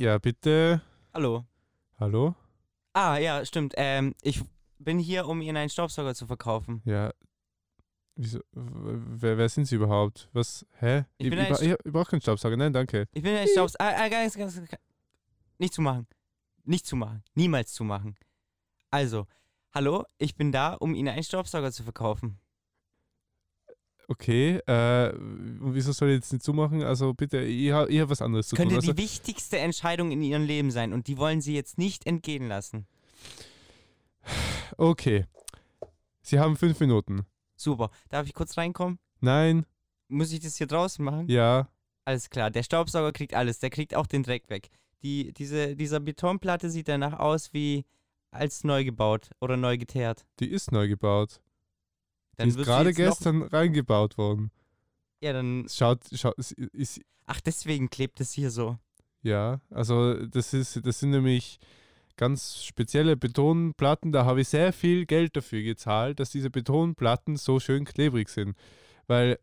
Ja, bitte. Hallo. Hallo? Ah, ja, stimmt. Ähm, ich bin hier, um Ihnen einen Staubsauger zu verkaufen. Ja. Wieso? Wer, wer sind Sie überhaupt? Was? Hä? Ich bin ich, ein ich, ich, ich brauche keinen Staubsauger. Nein, danke. Ich bin ein Staubsauger. Ah, ah, ganz, ganz, ganz, nicht. Nicht zumachen. Niemals zumachen. Also, hallo, ich bin da, um Ihnen einen Staubsauger zu verkaufen. Okay, äh, wieso soll ich jetzt nicht zumachen? Also bitte, ich habe hab was anderes zu Könnte tun. Also, die wichtigste Entscheidung in Ihrem Leben sein und die wollen Sie jetzt nicht entgehen lassen. okay. Sie haben fünf Minuten. Super. Darf ich kurz reinkommen? Nein, Muss ich das hier draußen machen? ja, Alles klar. Der Staubsauger kriegt alles. Der kriegt auch den Dreck weg. Die, diese, dieser Betonplatte sieht danach aus wie als neu gebaut oder neu geteert. die ist neu gebaut. Dann die ist gerade gestern reingebaut worden. Ja, dann. Schaut, schaut, ist, Ach, deswegen klebt es hier so. ja, also das ist, das sind nämlich ganz spezielle Betonplatten. Da habe ich sehr viel Geld dafür gezahlt, dass diese Betonplatten so schön klebrig sind. Weil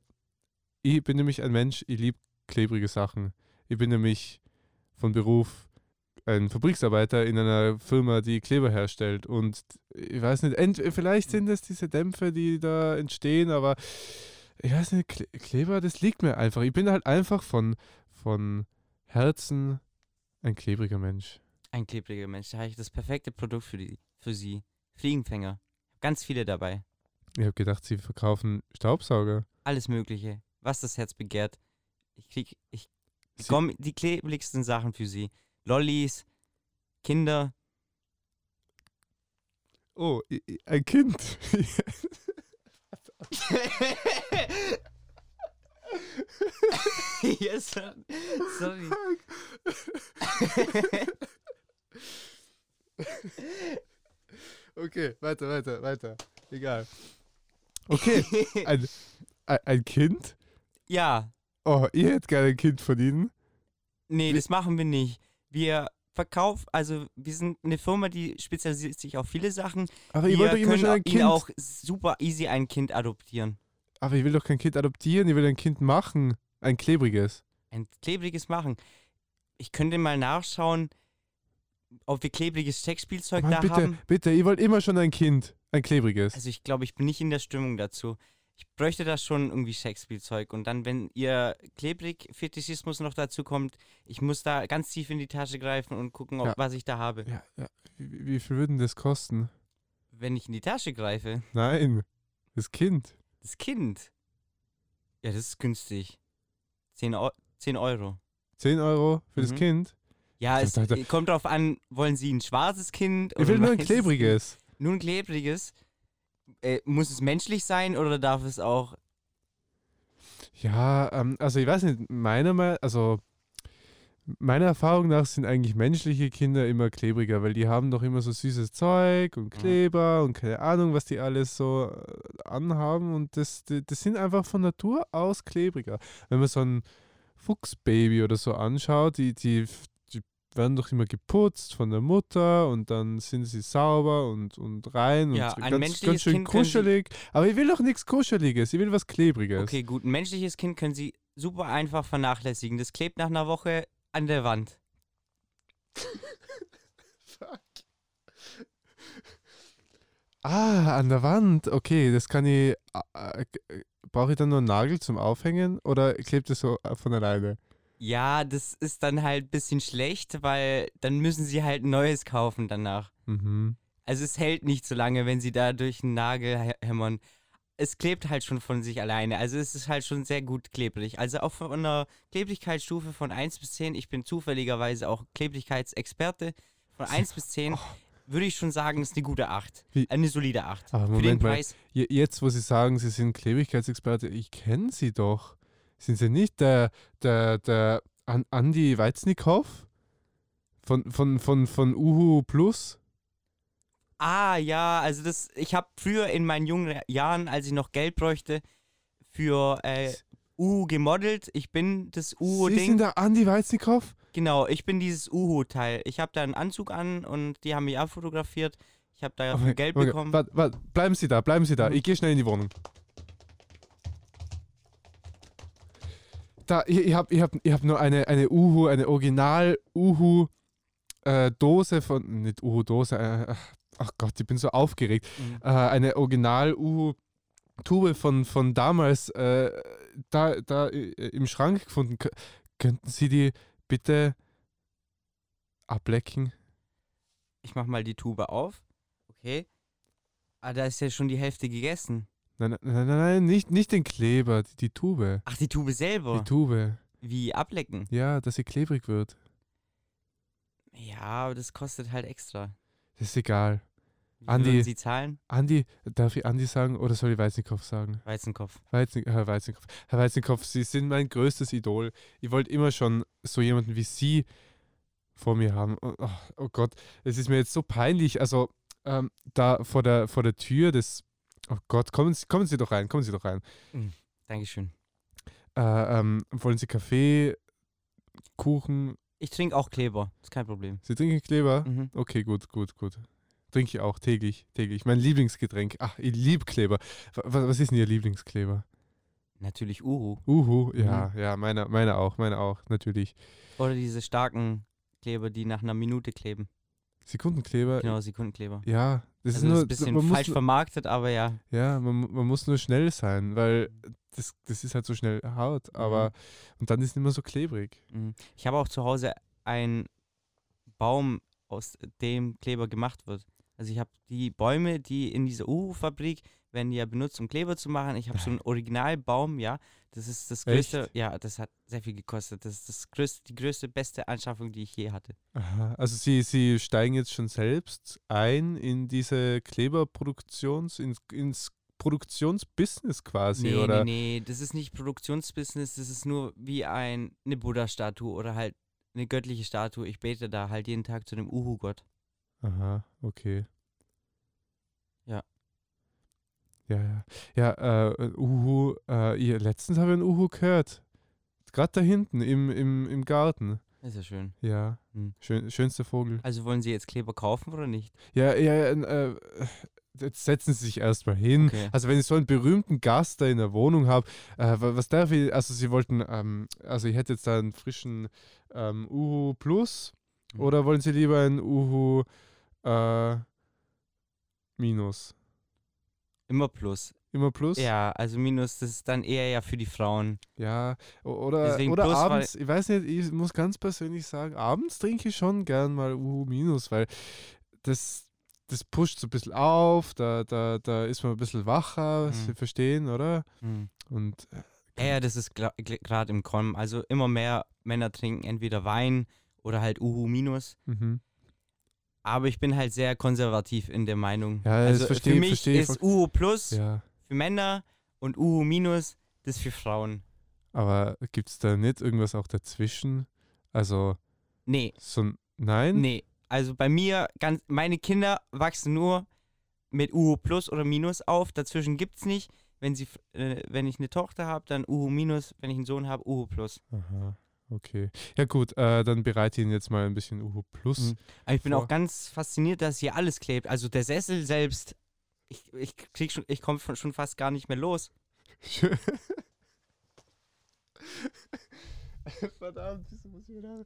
ich bin nämlich ein Mensch, ich liebe klebrige Sachen. Ich bin nämlich von Beruf ein Fabriksarbeiter in einer Firma, die Kleber herstellt. Und ich weiß nicht, vielleicht sind es diese Dämpfe, die da entstehen, aber ich weiß nicht, Kle Kleber, das liegt mir einfach. Ich bin halt einfach von, von Herzen ein klebriger Mensch. Ein klebriger Mensch. Da habe ich das perfekte Produkt für, die, für Sie. Fliegenfänger. Ganz viele dabei. Ich habe gedacht, sie verkaufen Staubsauger. Alles Mögliche. Was das Herz begehrt. Ich krieg. Ich bekomme die klebrigsten Sachen für Sie. Lollis, Kinder. Oh, ein Kind. yes, sorry. okay, weiter, weiter, weiter. Egal. Okay, ein, ein, ein Kind? ja, Oh, ihr hättet gerne ein Kind von ihnen? nee, Wie- das machen wir nicht. Wir verkaufen, also wir sind eine Firma, die spezialisiert sich auf viele Sachen. Aber ich wir wollte doch immer schon ein Ihnen Kind. auch super easy ein Kind adoptieren. Aber ich will doch kein Kind adoptieren, ich will ein Kind machen. Ein klebriges. Ein klebriges machen. Ich könnte mal nachschauen, ob wir klebriges Sexspielzeug Mann, da bitte, haben. bitte, ich wollte immer schon ein Kind. Ein klebriges. Also ich glaube, ich bin nicht in der Stimmung dazu. Ich bräuchte da schon irgendwie Sexspielzeug. Und dann, wenn ihr Klebrig-Fetischismus noch dazu kommt, ich muss da ganz tief in die Tasche greifen und gucken, ob, Ja. was ich da habe. ja, ja. Wie, wie viel würden das kosten? Wenn ich in die Tasche greife, Nein, das Kind. das Kind. Ja, das ist günstig. 10, Eu 10 Euro. 10 Euro für das Mhm. Kind? Ja, es kommt drauf an, wollen Sie ein schwarzes Kind? Ich will nur ein klebriges. Nur ein klebriges. Äh, muss es menschlich sein oder darf es auch. Ja, ähm, also ich weiß nicht, meiner Meinung, also meiner Erfahrung nach sind eigentlich menschliche Kinder immer klebriger, weil die haben doch immer so süßes Zeug und Mhm. Kleber und keine Ahnung, was die alles so äh, anhaben und das, die- das sind einfach von Natur aus klebriger. Wenn man so ein Fuchsbaby oder so anschaut, die, die werden doch immer geputzt von der Mutter und dann sind sie sauber und, und rein Ja, und ein ganz, menschliches ganz schön Kind kuschelig. Aber ich will doch nichts Kuscheliges, ich will was Klebriges. Okay, gut. Ein menschliches Kind können Sie super einfach vernachlässigen. Das klebt nach einer Woche an der Wand. Ah, an der Wand. Okay, das kann ich. Äh, äh, Brauche ich dann nur einen Nagel zum Aufhängen oder klebt es so von alleine? Ja, das ist dann halt ein bisschen schlecht, weil dann müssen Sie halt ein neues kaufen danach. Mhm. Also es hält nicht so lange, wenn Sie da durch einen Nagel hä- hämmern. Es klebt halt schon von sich alleine. Also es ist halt schon sehr gut klebrig. Also auch von einer Klebrigkeitsstufe von 1 bis 10, ich bin zufälligerweise auch Klebrigkeitsexperte, von 1 bis 10 würde ich schon sagen, ist eine gute 8. Wie- Eine solide 8. Aber Für den Moment mal. Preis. Je- Jetzt, wo Sie sagen, Sie sind Klebrigkeitsexperte, ich kenne Sie doch. Sind Sie nicht der, der, der An Andi Weiznikow? Von, von, von, von Uhu Plus? Ah, ja, also das, ich habe früher in meinen jungen Jahren, als ich noch Geld bräuchte, für äh, Uhu gemodelt. Ich bin das Sie Uhu-Ding. sind der Andi Weiznikow? Genau, ich bin dieses Uhu-Teil. Ich habe da einen Anzug an und die haben mich abfotografiert. Ich habe dafür Geld bekommen. Warte, warte, bleiben Sie da, bleiben Sie da. Mhm. Ich gehe schnell in die Wohnung. Da, ich, ich habe ich hab, ich hab nur eine, eine Uhu, eine Original-Uhu-Dose von, nicht Uhu-Dose, äh, ach Gott, ich bin so aufgeregt. Mhm. Äh, eine Original-Uhu-Tube von, von damals äh, da, da äh, im Schrank gefunden. Könnten Sie die bitte ablecken? Ich mach mal die Tube auf. Okay. Ah, da ist ja schon die Hälfte gegessen. Nein, nein, nein, nein nicht, nicht den Kleber, die, die Tube. Ach, die Tube selber. Die Tube. Wie ablecken. Ja, dass sie klebrig wird. Ja, aber das kostet halt extra. Das ist egal. Wie Andi. Sie zahlen? Andi, darf ich Andi sagen oder soll ich Weizenkopf sagen? Weizenkopf. Weizen, Herr Weizenkopf. Herr Weizenkopf, Sie sind mein größtes Idol. Ich wollte immer schon so jemanden wie Sie vor mir haben. Oh, oh, oh Gott, es ist mir jetzt so peinlich. Also, ähm, da vor der, vor der Tür des. Oh Gott, kommen Sie, kommen Sie doch rein, kommen Sie doch rein. Dankeschön. Äh, ähm, wollen Sie Kaffee, Kuchen? Ich trinke auch Kleber. Ist kein Problem. Sie trinken Kleber? Mhm. Okay, gut, gut, gut. Trinke ich auch täglich, täglich. Mein Lieblingsgetränk. Ach, ich liebe Kleber. Was, was ist denn Ihr Lieblingskleber? Natürlich Uhu. Uhu, ja, Mhm. ja, meiner meine auch, meine auch, natürlich. Oder diese starken Kleber, die nach einer Minute kleben. Sekundenkleber, Genau, Sekundenkleber. ja, das also ist nur, ein bisschen falsch muss, vermarktet, aber ja. ja, man, man muss nur schnell sein, weil das, das ist halt so schnell hart, aber und dann ist es nicht mehr so klebrig. Mhm. Ich habe auch zu Hause einen Baum, aus dem Kleber gemacht wird. Also ich habe die Bäume, die in dieser Uhu-Fabrik werden die ja benutzt, um Kleber zu machen. Ich habe so einen Originalbaum, ja. Das ist das größte, Echt? ja, das hat sehr viel gekostet. Das ist das größte, die größte, beste Anschaffung, die ich je hatte. Aha. Also sie, sie steigen jetzt schon selbst ein in diese Kleberproduktions, ins, ins Produktionsbusiness quasi, Nee, oder? nee, nee, das ist nicht Produktionsbusiness, das ist nur wie ein, eine Buddha-Statue oder halt eine göttliche Statue. Ich bete da halt jeden Tag zu dem Uhu-Gott. Aha, okay. Ja. Ja, ja. Ja, äh, Uhu, äh, ihr, letztens habe ich einen Uhu gehört. Gerade da hinten im, im, im Garten. Ist ja schön. Ja, Hm. schön, schönster Vogel. Also wollen Sie jetzt Kleber kaufen oder nicht? Ja, ja, ja, äh, jetzt setzen Sie sich erstmal hin. Okay. Also wenn ich so einen berühmten Gast da in der Wohnung habe, äh, wa- was darf ich, also Sie wollten, ähm, also ich hätte jetzt da einen frischen ähm, Uhu Plus Mhm. oder wollen Sie lieber einen Uhu äh, Minus? Immer plus. Immer Plus? Ja, also Minus, das ist dann eher ja für die Frauen. Ja, oder, Deswegen oder Plus, abends, ich weiß nicht, ich muss ganz persönlich sagen, abends trinke ich schon gern mal Uhu Minus, weil das, das pusht so ein bisschen auf, da, da, da ist man ein bisschen wacher, Mhm. Sie verstehen, oder? Hm. Und äh, Ja, ja, das ist gerade im Kommen. Also immer mehr Männer trinken entweder Wein oder halt Uhu Minus. mhm. Aber ich bin halt sehr konservativ in der Meinung. Ja, das also verstehe- für mich verstehe ist Uhu Plus ja. für Männer und Uhu Minus das für Frauen. Aber gibt es da nicht irgendwas auch dazwischen? Also Nee, so ein Nein? nee. Also bei mir, ganz, meine Kinder wachsen nur mit Uhu Plus oder Minus auf. Dazwischen gibt's nicht. Wenn, sie, äh, wenn ich eine Tochter habe, dann Uhu Minus. Wenn ich einen Sohn habe, Uhu Plus. Aha, okay. Ja gut, äh, dann bereite ich Ihnen jetzt mal ein bisschen Uhu Plus. Mhm. Ich bin vor. auch ganz fasziniert, dass hier alles klebt. Also der Sessel selbst, ich, ich krieg schon, ich komme schon fast gar nicht mehr los. Verdammt, das muss ich wieder.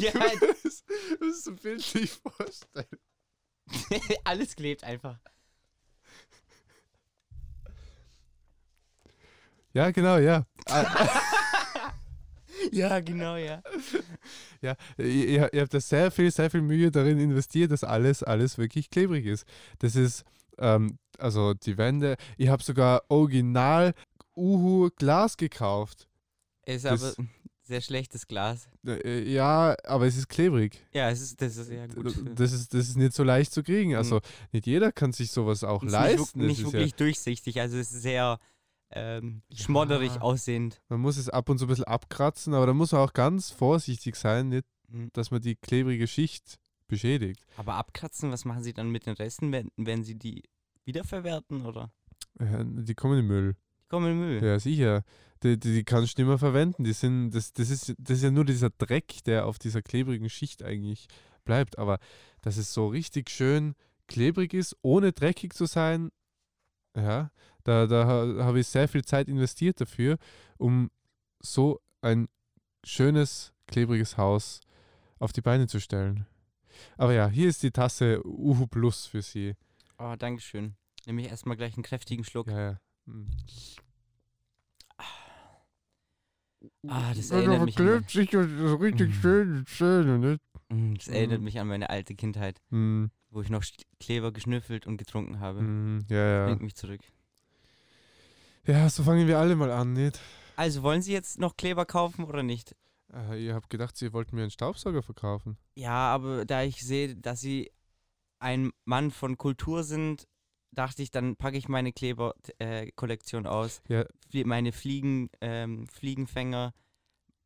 Ja. das, das ist so bildlich vorstellen. alles klebt einfach. Ja, genau, ja. Ja, genau, ja. Ja, ihr, ihr habt da sehr viel, sehr viel Mühe darin investiert, dass alles, alles wirklich klebrig ist. Das ist, ähm, also die Wände, ich habe sogar original Uhu Glas gekauft. Ist Das- aber sehr schlechtes Glas. Äh, Ja, aber es ist klebrig. Ja, es ist, das ist ja gut. Das ist, das ist nicht so leicht zu kriegen. Also nicht jeder kann sich sowas auch Es ist leisten. Nicht, Es nicht ist wirklich durchsichtig, also es ist sehr ähm, schmodderig Ja. aussehend. ja, man muss es ab und zu ein bisschen abkratzen, aber da muss man auch ganz vorsichtig sein, nicht, Mhm. dass man die klebrige Schicht beschädigt. Aber abkratzen, was machen Sie dann mit den Resten? Werden, werden Sie die wiederverwerten oder? Ja, die kommen in den Müll. Die kommen in den Müll. Ja, sicher. Die, die, die kannst du nicht mehr verwenden. Die sind, das, das, ist, das ist ja nur dieser Dreck, der auf dieser klebrigen Schicht eigentlich bleibt. Aber dass es so richtig schön klebrig ist, ohne dreckig zu sein, ja, da, da ha- habe ich sehr viel Zeit investiert dafür, um so ein schönes, klebriges Haus auf die Beine zu stellen. Aber ja, hier ist die Tasse Uhu Plus für Sie. Oh, Dankeschön. Nehme ich erstmal gleich einen kräftigen Schluck. Ja, ja. Hm. Ah, das erinnert mich an sich und so richtig Mhm. schön, schön, ne? Mm, das erinnert Mhm. mich an meine alte Kindheit, Hm, wo ich noch Kleber geschnüffelt und getrunken habe. hm, ja, ja. Bringt mich zurück. Ja, so fangen wir alle mal an, nicht? Also, wollen Sie jetzt noch Kleber kaufen oder nicht? Äh, ihr habt gedacht, Sie wollten mir einen Staubsauger verkaufen. Ja, aber da ich sehe, dass Sie ein Mann von Kultur sind, dachte ich, dann packe ich meine Kleber-Kollektion aus. Ja. Flie- Meine Fliegen, ähm, Fliegenfänger,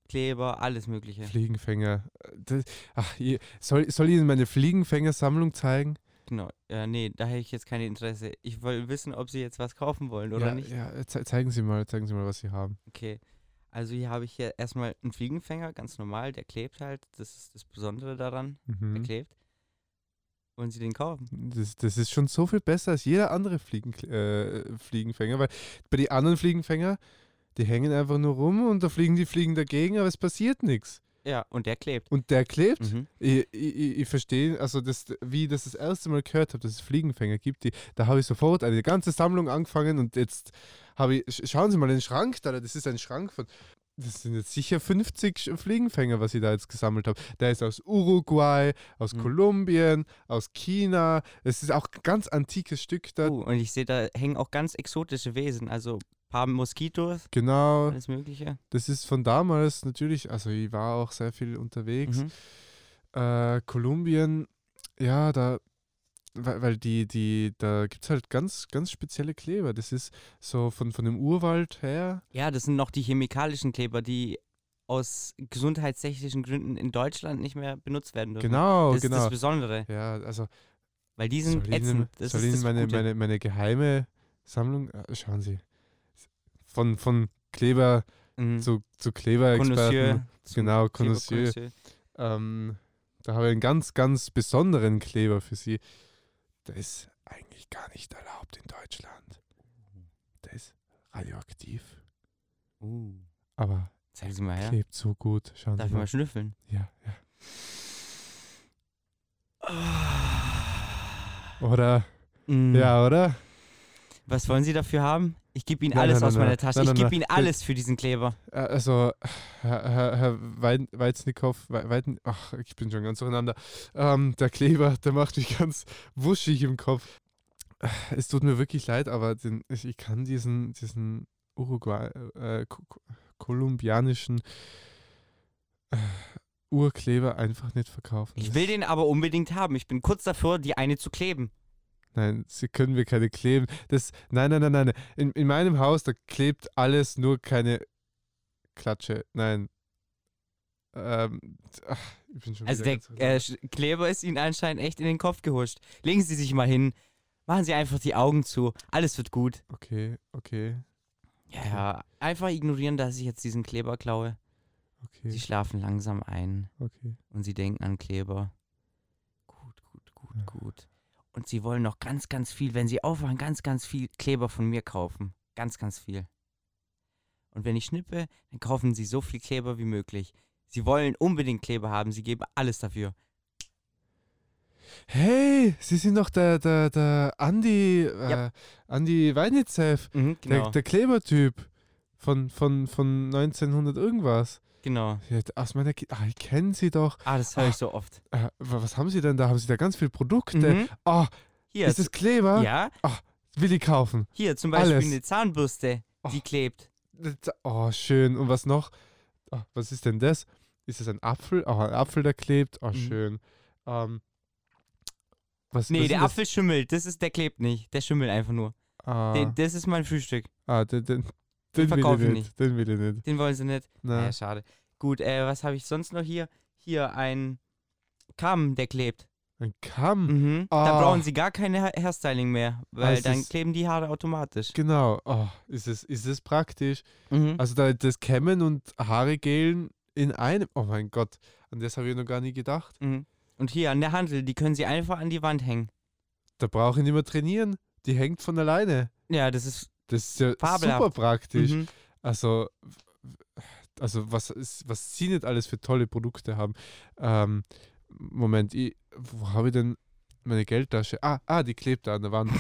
Kleber, alles Mögliche. Fliegenfänger. Äh, Das, ach, soll, soll ich Ihnen meine Fliegenfängersammlung zeigen? Genau. Äh, nee, da hätte ich jetzt kein Interesse. Ich wollte wissen, ob Sie jetzt was kaufen wollen oder ja, nicht. Ja, äh, ze zeigen Sie mal, zeigen Sie mal, was Sie haben. Okay. Also hier habe ich hier erstmal einen Fliegenfänger, ganz normal, der klebt halt. Das ist das Besondere daran. Der Mhm. klebt. Wollen Sie den kaufen? Das, das ist schon so viel besser als jeder andere Fliegen, äh, Fliegenfänger, weil bei den anderen Fliegenfänger, die hängen einfach nur rum und da fliegen die Fliegen dagegen, aber es passiert nichts. Ja, und der klebt. Und der klebt. Mhm. Ich, ich, ich verstehe, also das, wie ich das das erste Mal gehört habe, dass es Fliegenfänger gibt, die, da habe ich sofort eine ganze Sammlung angefangen und jetzt habe ich, sch- schauen Sie mal den Schrank da, das ist ein Schrank von, das sind jetzt sicher 50 Sch- Fliegenfänger, was ich da jetzt gesammelt habe. Der ist aus Uruguay, aus Mhm. Kolumbien, aus China, es ist auch ein ganz antikes Stück da, Uh, und ich sehe, da hängen auch ganz exotische Wesen, also paar Moskitos, genau, alles Mögliche. das ist von damals natürlich, also ich war auch sehr viel unterwegs, Mhm. Äh, Kolumbien, ja, da, weil, weil die, die, da gibt es halt ganz, ganz spezielle Kleber. Das ist so von, von dem Urwald her. Ja, das sind noch die chemikalischen Kleber, die aus gesundheitstechnischen Gründen in Deutschland nicht mehr benutzt werden dürfen. Genau, das ist das genau. Besondere, Ja, also weil die soll sind Ihnen, ätzend. Das soll ist das Ihnen meine, meine, meine geheime Sammlung, äh, schauen Sie, von, von Kleber Mhm. zu, zu Kleberexperten. Genau. Connoisseur. Ähm, da habe ich einen ganz, ganz besonderen Kleber für Sie. Der ist eigentlich gar nicht erlaubt in Deutschland. Der ist radioaktiv. Uh, Aber zeigen Sie mal her. klebt so gut. Schauen Darf Sie ich mal. mal schnüffeln? Ja, ja. Oder? Mm. Ja, oder? Was wollen Sie dafür haben? Ich gebe Ihnen Nein, alles nein, aus nein, meiner. Tasche. Ich gebe. Ihnen alles für diesen Kleber. Äh, Also, Herr, Herr, Herr Wei- Weiznikow, Wei- Weiden, ach, ich bin schon ganz durcheinander. Ähm, der Kleber, der macht mich ganz wuschig im Kopf. Es tut mir wirklich leid, aber den, ich, ich kann diesen, diesen Uruguay, äh, ko- ko- kolumbianischen äh, Urkleber einfach nicht verkaufen. Ich will den aber unbedingt haben. Ich bin kurz davor, die eine zu kleben. Nein, sie können mir keine kleben. Das, nein, nein, nein, nein. In, in meinem Haus, da klebt alles, nur keine Klatsche. Nein. Ähm, ach, ich bin schon Also der äh, Kleber ist Ihnen anscheinend echt in den Kopf gehuscht. Legen Sie sich mal hin. Machen Sie einfach die Augen zu. Alles wird gut. Okay, okay, Ja, ja. Einfach ignorieren, dass ich jetzt diesen Kleber klaue. Sie okay, schlafen langsam ein okay. und Sie denken an Kleber. Gut, gut, gut, Ja. gut. Und Sie wollen noch ganz, ganz viel, wenn Sie aufwachen, ganz, ganz viel Kleber von mir kaufen. Ganz, ganz viel. Und wenn ich schnippe, dann kaufen Sie so viel Kleber wie möglich. Sie wollen unbedingt Kleber haben. Sie geben alles dafür. Hey, Sie sind doch der, der, der Andi, äh, Ja. Andi Weinitzew, Mhm, der, genau. der Klebertyp von, von, von 1900 irgendwas. Genau. Ja, aus meiner Ki ah, ich kenne Sie doch. Ah, das höre Ah. ich so oft. Äh, wa- was haben Sie denn da? Haben Sie da ganz viele Produkte? Mhm. Ah, Hier, ist das Kleber? ja, Will ich kaufen. hier zum Beispiel Alles. eine Zahnbürste, die Oh. klebt. Das- Oh, schön. Und was noch? Ah, was ist denn das? Ist das ein Apfel? Oh, ein Apfel, der klebt. Oh, Mhm. schön. Ähm, was, Nee, was der Apfel schimmelt. Das ist, der klebt nicht. Der schimmelt einfach nur. Das? Ah, Den, das ist mein Frühstück. ah, den, den, den, verkaufe ich ich nicht. Den will ich nicht. Den wollen sie nicht. Na, Naja, schade. Gut, äh, was habe ich sonst noch hier? Hier ein Kamm, der klebt. ein Kamm. Mhm. Da Ah. brauchen sie gar keine Ha- Hairstyling mehr, weil es dann kleben die Haare automatisch. Genau. Oh, ist es, ist es praktisch. Mhm. Also da, das Kämmen und Haare gelen in einem. Oh mein Gott. An das habe ich noch gar nie gedacht. Mhm. Und hier an der Handel, die können sie einfach an die Wand hängen. Da brauche ich nicht mehr trainieren. Die hängt von alleine. Ja, das ist Das ist ja Fabelhaft. super praktisch. mhm. Also, also was, ist, was sie nicht alles für tolle Produkte haben. Ähm, Moment, ich, wo habe ich denn meine Geldtasche? Ah, ah, die klebt da an der Wand.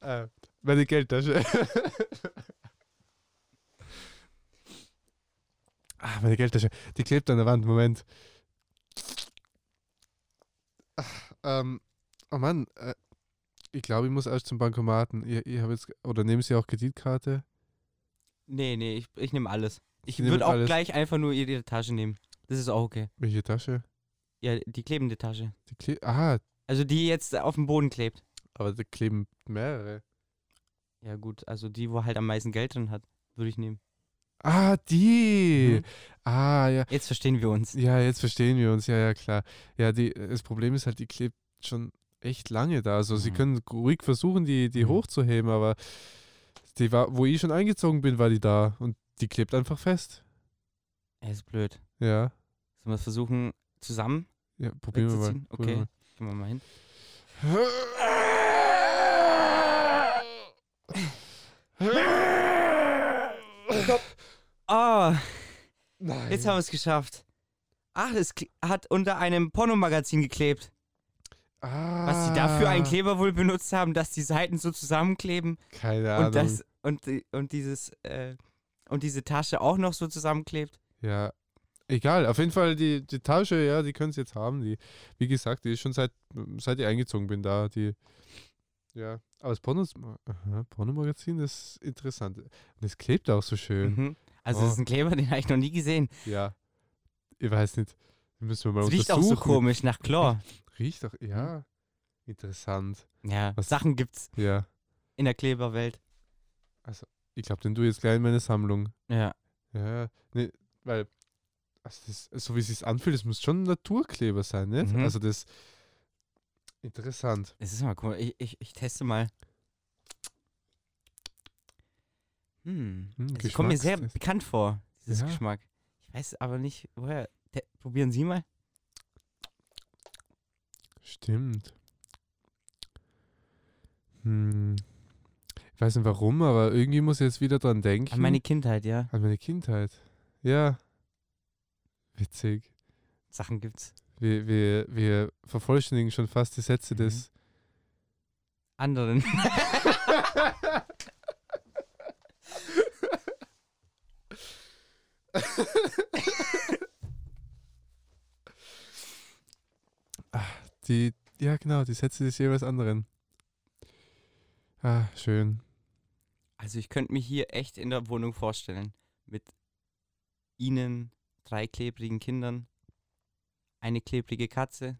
äh, meine Geldtasche. ah, meine Geldtasche. Die klebt an der Wand. Moment. Ähm, oh Mann, äh, ich glaube, ich muss erst zum Bankomaten. Ich, ich habe jetzt, oder nehmen Sie auch Kreditkarte? Nee, nee, ich, ich nehme alles. Ich würde auch alles. gleich einfach nur ihre Tasche nehmen. Das ist auch okay. Welche Tasche? Ja, die klebende Tasche. Die kle ah, Also die jetzt auf dem Boden klebt. aber da kleben mehrere. Ja gut, also die, wo halt am meisten Geld drin hat, würde ich nehmen. Ah, die. Mhm. Ah, ja. Jetzt verstehen wir uns. Ja, jetzt verstehen wir uns. Ja, ja, klar. Ja, die, das Problem ist halt, die klebt schon echt lange da. Also sie Mhm. können ruhig versuchen, die, die Mhm. hochzuheben, aber die war, wo ich schon eingezogen bin, war die da und die klebt einfach fest. Er ist blöd. Ja. Sollen wir es versuchen, zusammen? Ja, probieren wir mal. Probieren Okay. Gehen wir mal hin. Oh, Nein. jetzt haben wir es geschafft. Ach, es hat unter einem Pornomagazin geklebt. Ah, Was sie dafür einen Kleber wohl benutzt haben, dass die Seiten so zusammenkleben Keine Ahnung. und das und, und dieses äh, und diese Tasche auch noch so zusammenklebt. Ja, egal. Auf jeden Fall die, die Tasche, ja, die können sie jetzt haben. Die, wie gesagt, die ist schon seit, seit ich eingezogen bin da. Die, ja, aber das Pornos, aha, Pornomagazin das ist interessant. Und es klebt auch so schön. Mhm. Also Oh. das ist ein Kleber, den habe ich noch nie gesehen. Ja, ich weiß nicht. Müssen wir mal Es riecht auch so komisch nach Chlor. Riecht doch, ja. Interessant. Ja, Was- Sachen gibt's Ja. in der Kleberwelt. Ich glaube, den du jetzt gleich in meine Sammlung. Ja. Ja, nee, weil, also das, so wie es sich anfühlt, es muss schon Naturkleber sein, nicht? Mhm. Also das, interessant. Das ist mal cool. Ich, ich, ich teste mal. Hm. Hm, Das kommt mir sehr Geschmackstest. bekannt vor, dieses Ja. Geschmack. Ich weiß aber nicht, woher. Te- Probieren Sie mal. Stimmt. Hm. Ich weiß nicht warum, aber irgendwie muss ich jetzt wieder dran denken. An meine Kindheit, ja. An meine Kindheit. Ja. Witzig. Sachen gibt's. Wir, wir, wir vervollständigen schon fast die Sätze Mhm. des. Anderen. Die, ja, genau, die Sätze des jeweils anderen. Ah, schön. Also ich könnte mich hier echt in der Wohnung vorstellen. Mit Ihnen, drei klebrigen Kindern, eine klebrige Katze.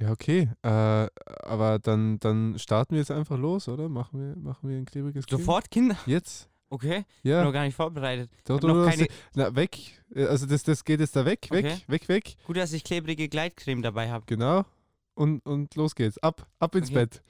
Ja, okay. Äh, aber dann, dann starten wir jetzt einfach los, oder? Machen wir, machen wir ein klebriges Kind? Sofort Kinder? Jetzt? Okay, Ja. noch gar nicht vorbereitet. Du, noch keine- na, weg. Äh, Also das, das geht jetzt da weg, weg, Okay. weg, weg. Gut, dass ich klebrige Gleitcreme dabei habe. Genau. Und, und los geht's. Ab, ab ins Okay. Bett.